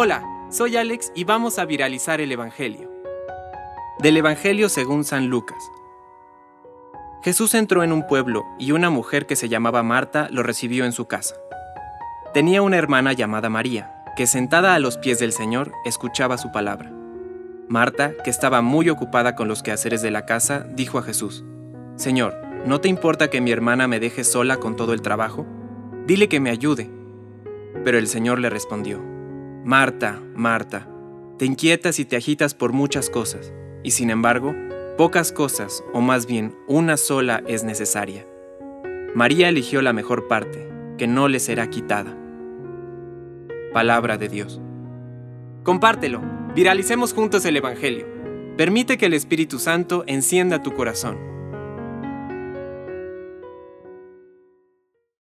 Hola, soy Alex y vamos a viralizar el Evangelio. Del Evangelio según San Lucas. Jesús entró en un pueblo y una mujer que se llamaba Marta lo recibió en su casa. Tenía una hermana llamada María, que sentada a los pies del Señor escuchaba su palabra. Marta, que estaba muy ocupada con los quehaceres de la casa, dijo a Jesús, Señor, ¿no te importa que mi hermana me deje sola con todo el trabajo? Dile que me ayude. Pero el Señor le respondió, Marta, Marta, te inquietas y te agitas por muchas cosas, y sin embargo, pocas cosas, o más bien una sola, es necesaria. María eligió la mejor parte, que no le será quitada. Palabra de Dios. Compártelo, viralicemos juntos el Evangelio. Permite que el Espíritu Santo encienda tu corazón.